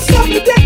Lose the today.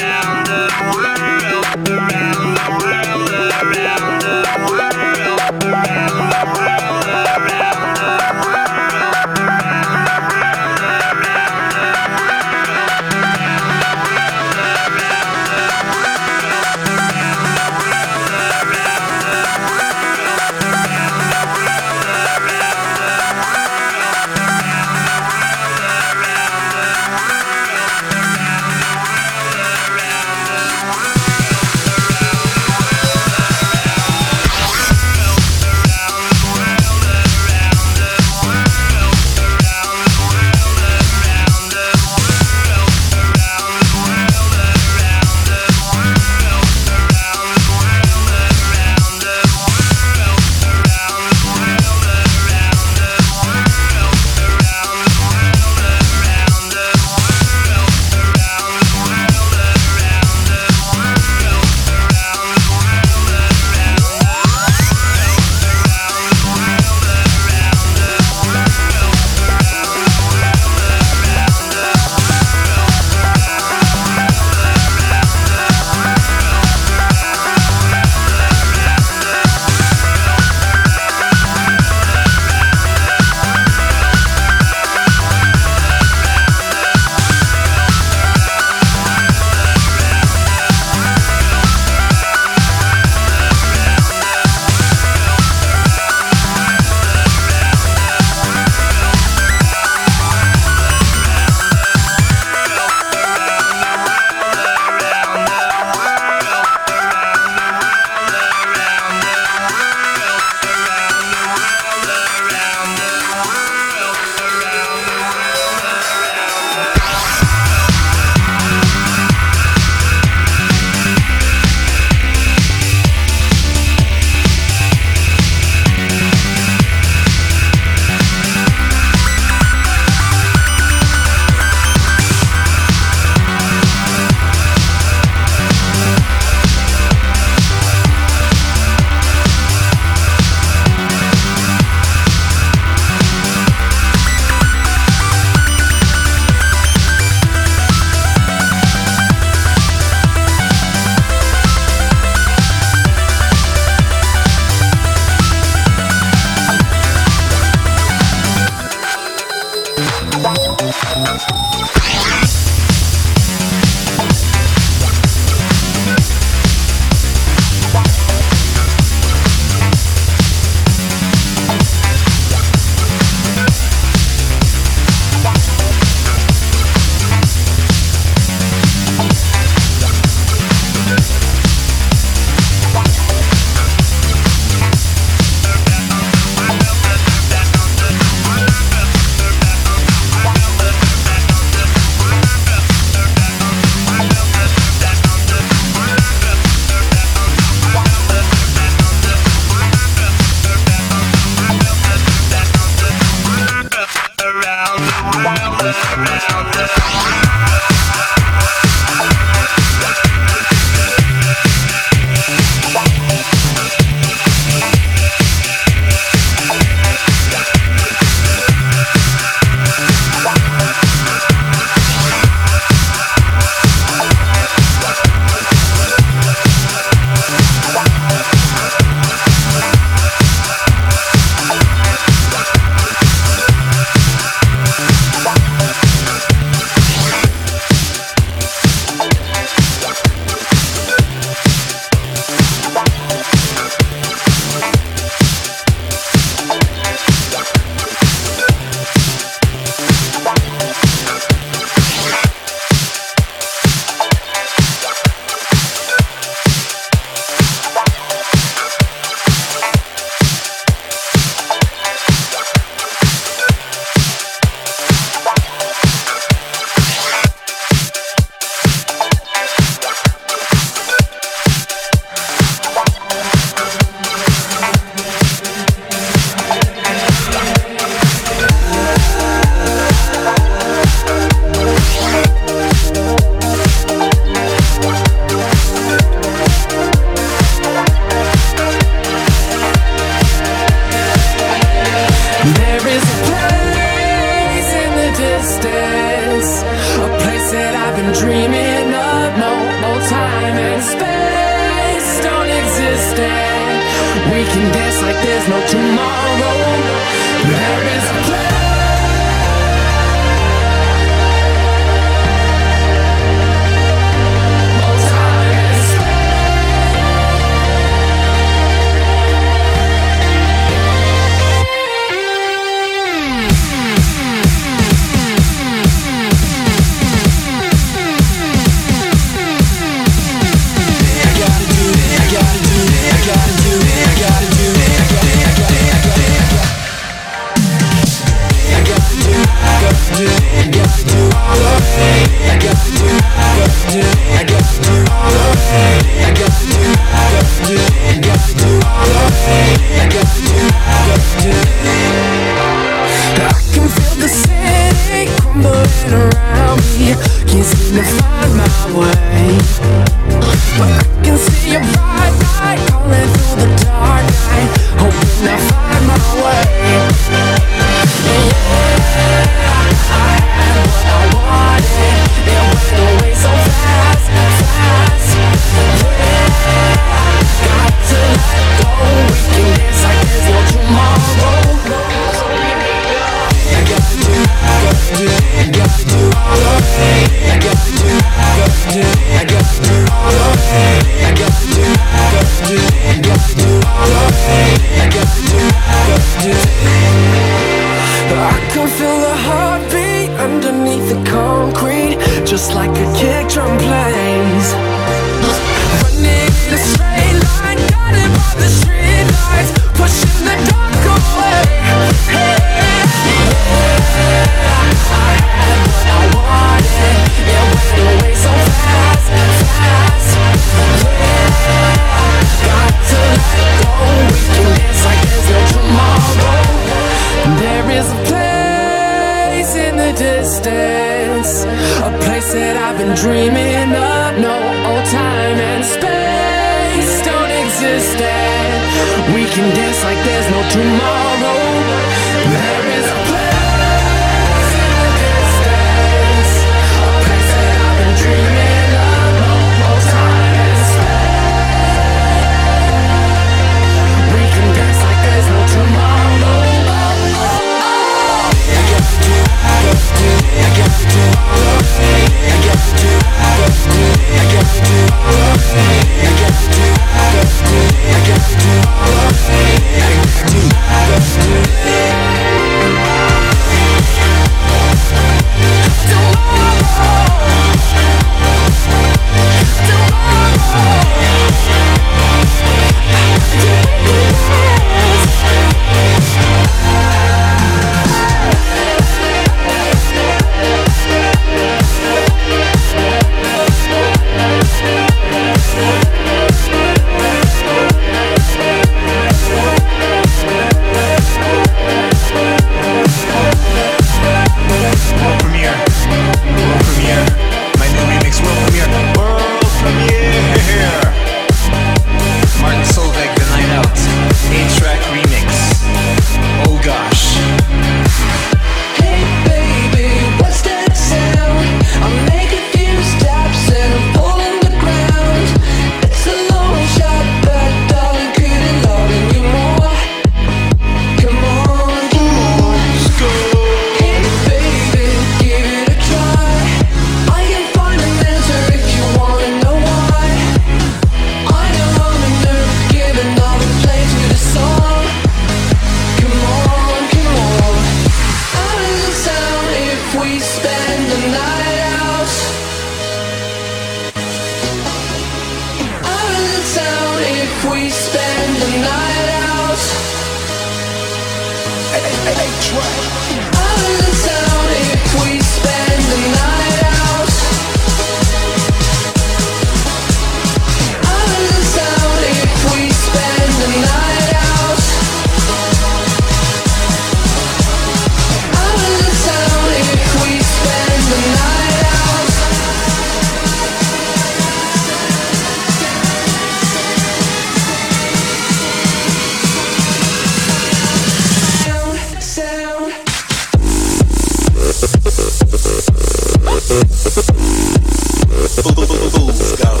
Bullscout.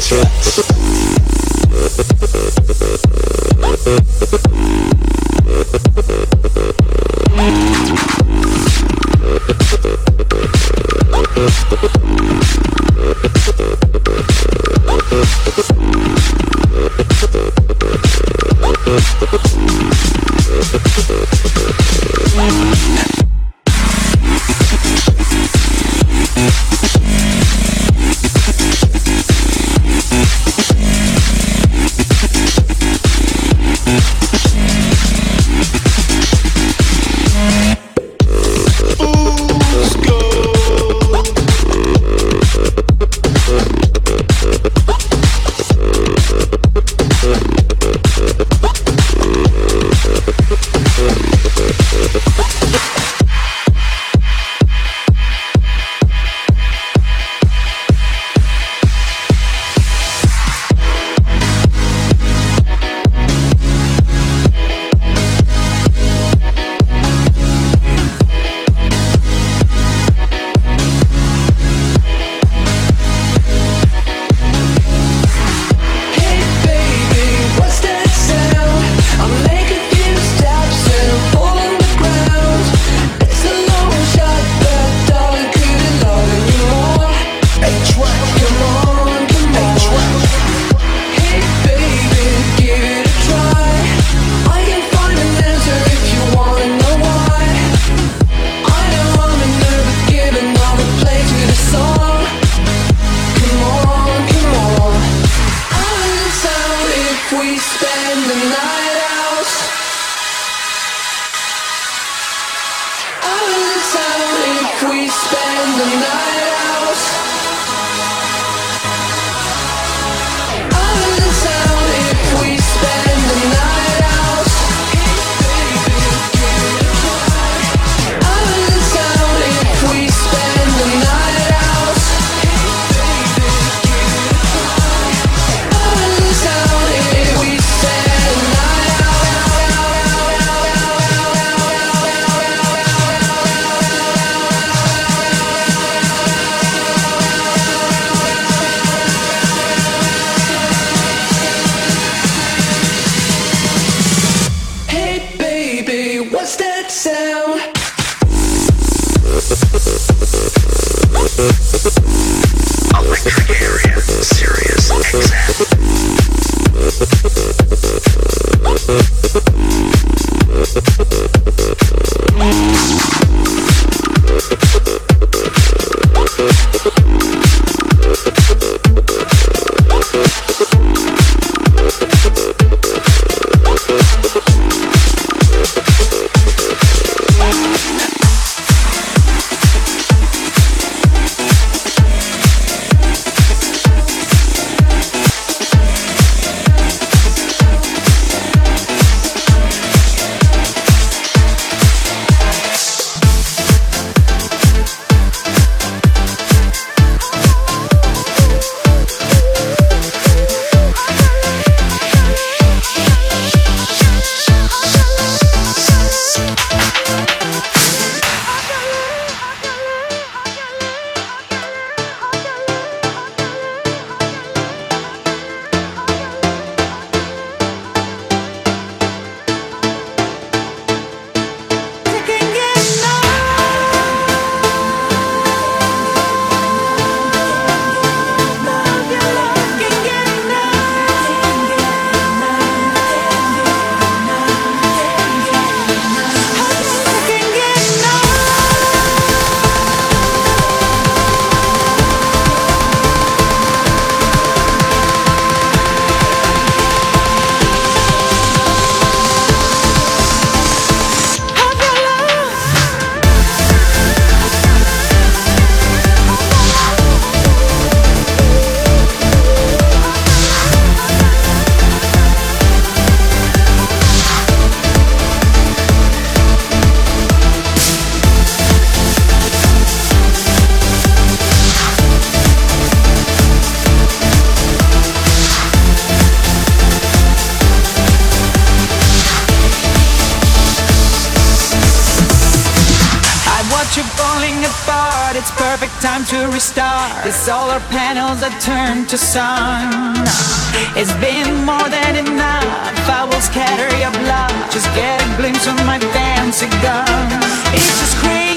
Tracks. star. The solar panels are turned to sun. It's been more than enough. I will scatter your blood. Just get a glimpse of my fancy gun. It's just crazy.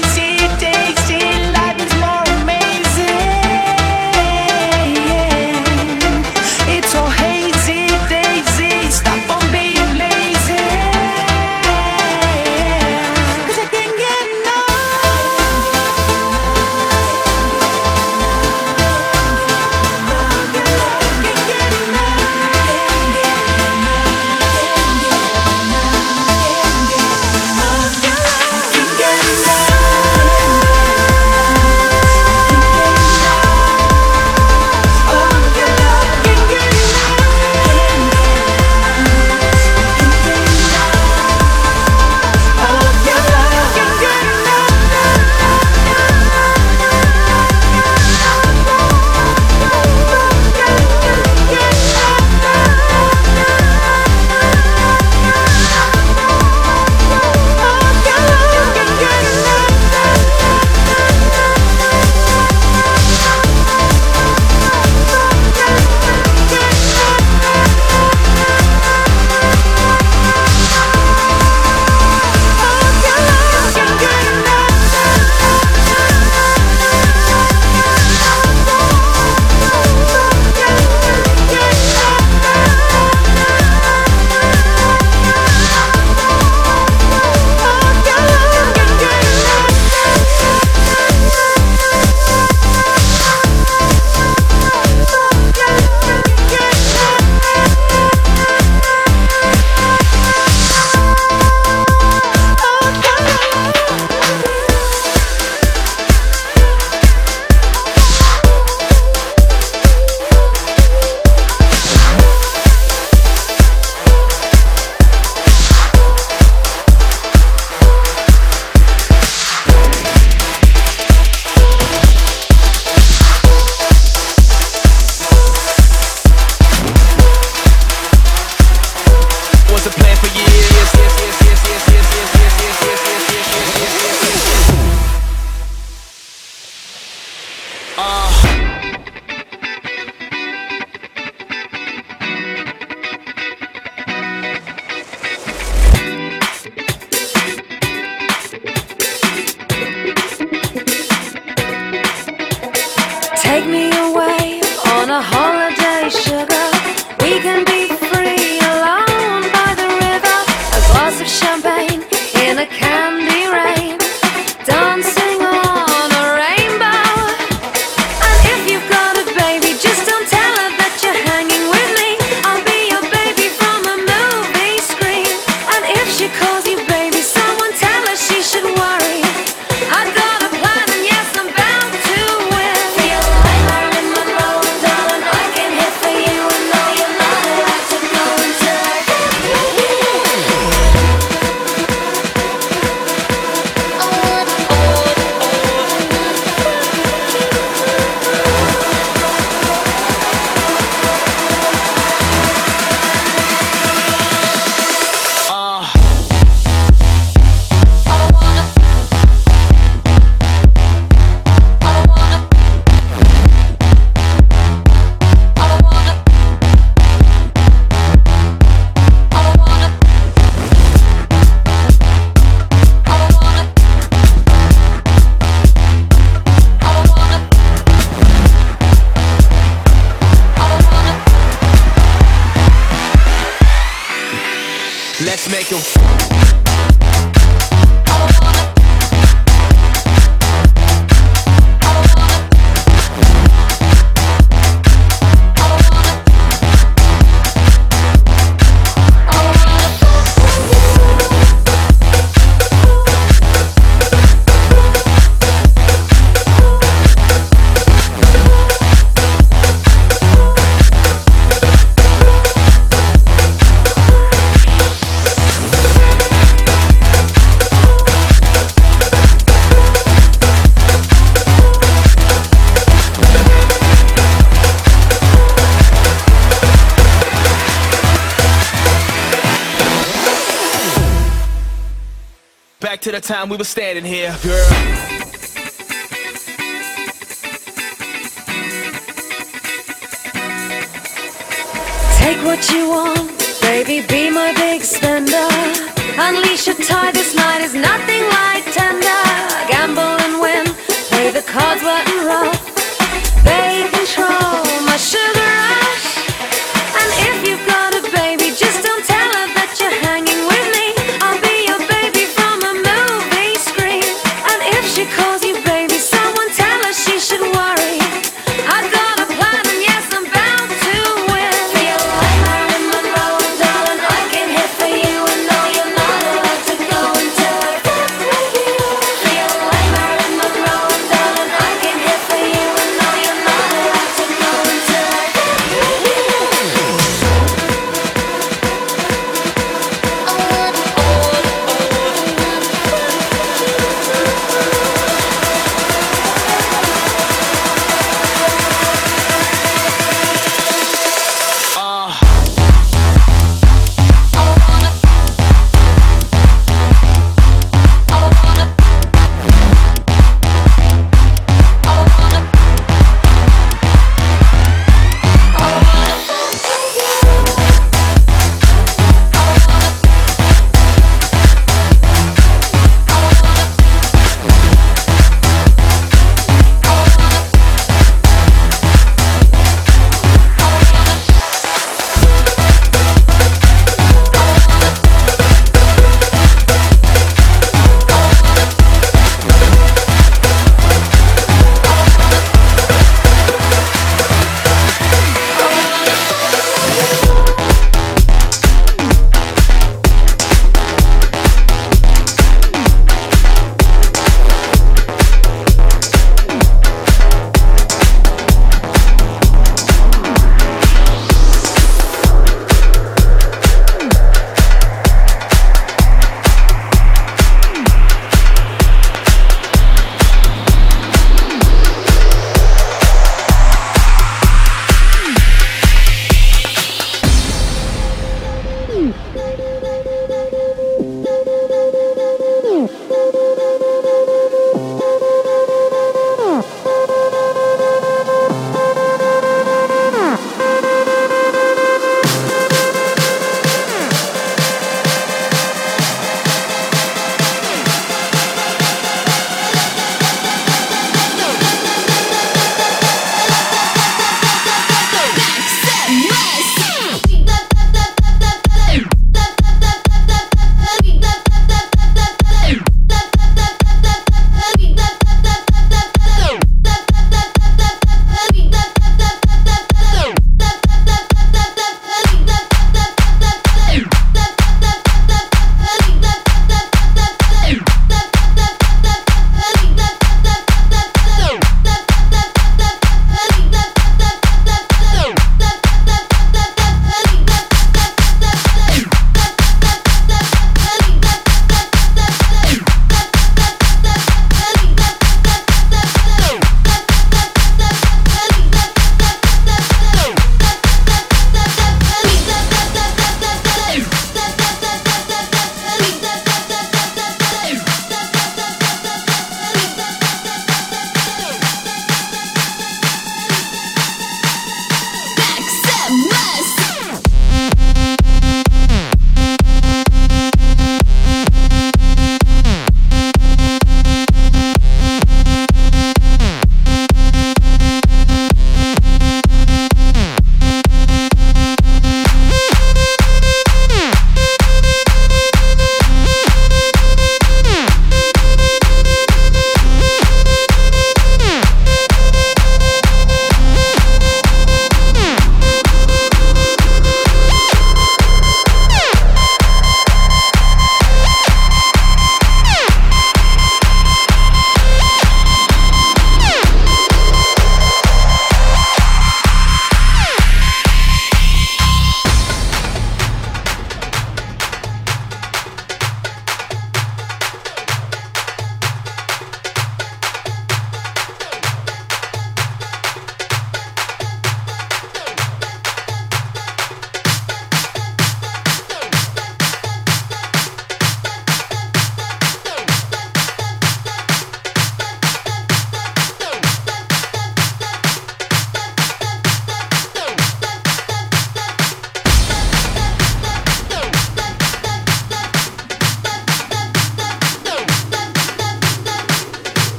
time we were standing here, girl.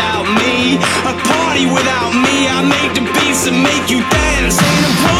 without me, a party without me. I make the beats and make you dance.